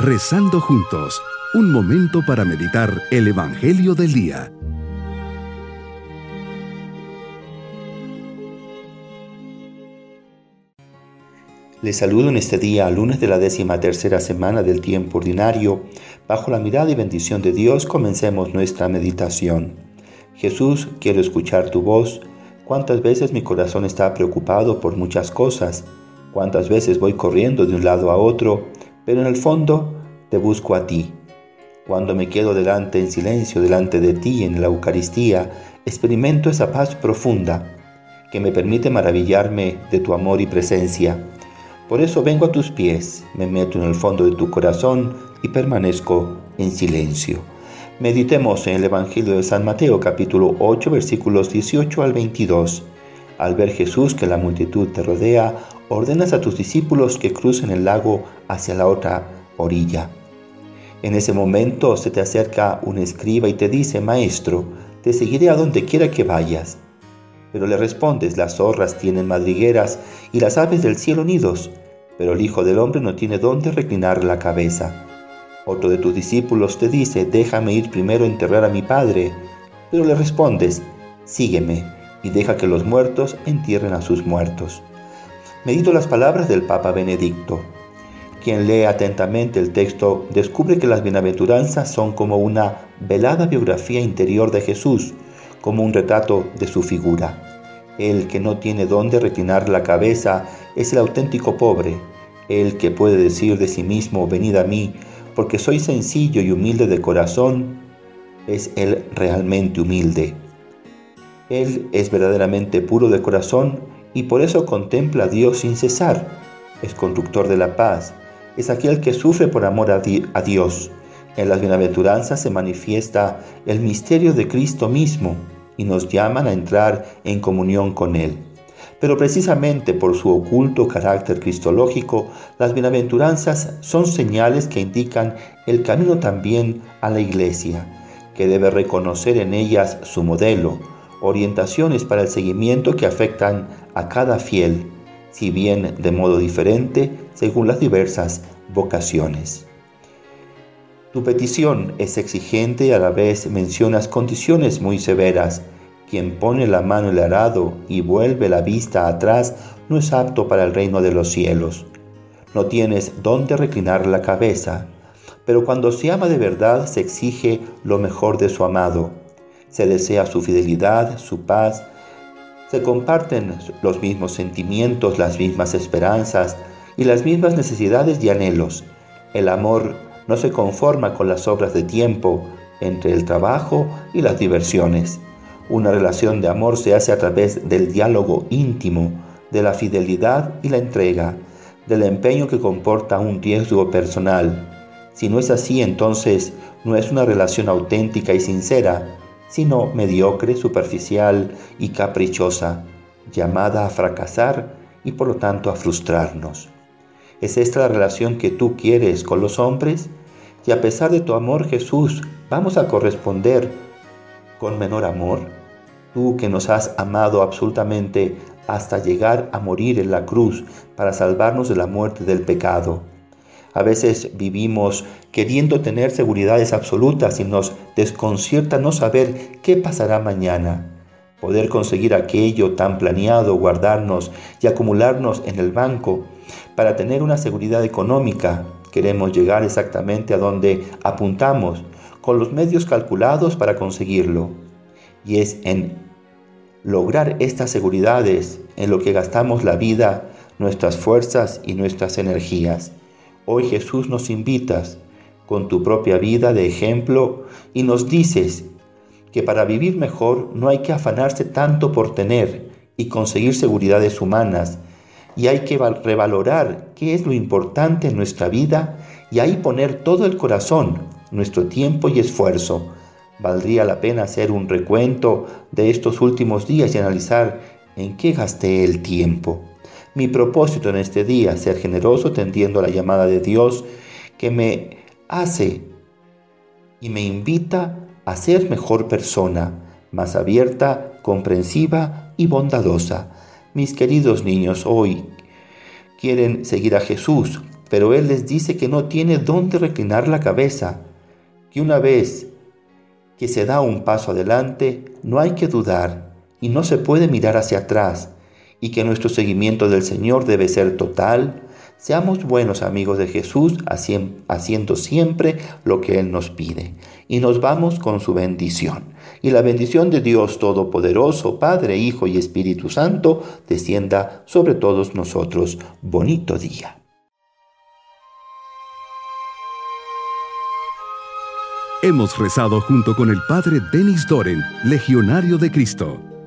Rezando juntos, un momento para meditar el Evangelio del Día. Les saludo en este día, lunes de la décima tercera semana del tiempo ordinario. Bajo la mirada y bendición de Dios comencemos nuestra meditación. Jesús, quiero escuchar tu voz. ¿Cuántas veces mi corazón está preocupado por muchas cosas? ¿Cuántas veces voy corriendo de un lado a otro? Pero en el fondo te busco a ti. Cuando me quedo delante en silencio delante de ti en la Eucaristía, experimento esa paz profunda que me permite maravillarme de tu amor y presencia por eso vengo a tus pies, me meto en el fondo de tu corazón y permanezco en silencio. Meditemos en el Evangelio de San Mateo capítulo 8 versículos 18 al 22. Al ver Jesús que la multitud te rodea, ordenas a tus discípulos que crucen el lago hacia la otra orilla. En ese momento se te acerca un escriba y te dice, Maestro, te seguiré a donde quiera que vayas. Pero le respondes, las zorras tienen madrigueras y las aves del cielo nidos, pero el Hijo del Hombre no tiene dónde reclinar la cabeza. Otro de tus discípulos te dice, déjame ir primero a enterrar a mi Padre, pero le respondes, sígueme y deja que los muertos entierren a sus muertos. Medito las palabras del Papa Benedicto. Quien lee atentamente el texto descubre que las bienaventuranzas son como una velada biografía interior de Jesús, como un retrato de su figura. El que no tiene dónde reclinar la cabeza es el auténtico pobre, el que puede decir de sí mismo, venid a mí, porque soy sencillo y humilde de corazón, es el realmente humilde. Él es verdaderamente puro de corazón y por eso contempla a Dios sin cesar. Es conductor de la paz, es aquel que sufre por amor a, Dios. En las bienaventuranzas se manifiesta el misterio de Cristo mismo y nos llaman a entrar en comunión con Él. Pero precisamente por su oculto carácter cristológico, las bienaventuranzas son señales que indican el camino también a la iglesia, que debe reconocer en ellas su modelo, orientaciones para el seguimiento que afectan a cada fiel, si bien de modo diferente según las diversas vocaciones. Tu petición es exigente y a la vez mencionas condiciones muy severas. Quien pone la mano en el arado y vuelve la vista atrás no es apto para el reino de los cielos. No tienes dónde reclinar la cabeza, pero cuando se ama de verdad se exige lo mejor de su amado. Se desea su fidelidad, su paz, se comparten los mismos sentimientos, las mismas esperanzas y las mismas necesidades y anhelos. El amor no se conforma con las obras de tiempo entre el trabajo y las diversiones. Una relación de amor se hace a través del diálogo íntimo, de la fidelidad y la entrega, del empeño que comporta un riesgo personal. Si no es así, entonces no es una relación auténtica y sincera, sino mediocre, superficial y caprichosa, llamada a fracasar y por lo tanto a frustrarnos. ¿Es esta la relación que tú quieres con los hombres? Y a pesar de tu amor, Jesús, vamos a corresponder con menor amor. Tú que nos has amado absolutamente hasta llegar a morir en la cruz para salvarnos de la muerte del pecado. A veces vivimos queriendo tener seguridades absolutas y nos desconcierta no saber qué pasará mañana. Poder conseguir aquello tan planeado, guardarnos y acumularnos en el banco para tener una seguridad económica. Queremos llegar exactamente a donde apuntamos, con los medios calculados para conseguirlo. Y es en lograr estas seguridades en lo que gastamos la vida, nuestras fuerzas y nuestras energías. Hoy Jesús nos invitas con tu propia vida de ejemplo y nos dices que para vivir mejor no hay que afanarse tanto por tener y conseguir seguridades humanas, y hay que revalorar qué es lo importante en nuestra vida y ahí poner todo el corazón, nuestro tiempo y esfuerzo. Valdría la pena hacer un recuento de estos últimos días y analizar en qué gasté el tiempo. Mi propósito en este día, ser generoso tendiendo a la llamada de Dios que me hace y me invita a ser mejor persona, más abierta, comprensiva y bondadosa. Mis queridos niños, hoy quieren seguir a Jesús, pero Él les dice que no tiene dónde reclinar la cabeza, que una vez que se da un paso adelante, no hay que dudar y no se puede mirar hacia atrás, y que nuestro seguimiento del Señor debe ser total. Seamos buenos amigos de Jesús haciendo siempre lo que Él nos pide. Y nos vamos con su bendición. Y la bendición de Dios Todopoderoso, Padre, Hijo y Espíritu Santo, descienda sobre todos nosotros. Bonito día. Hemos rezado junto con el Padre Denis Doren, Legionario de Cristo.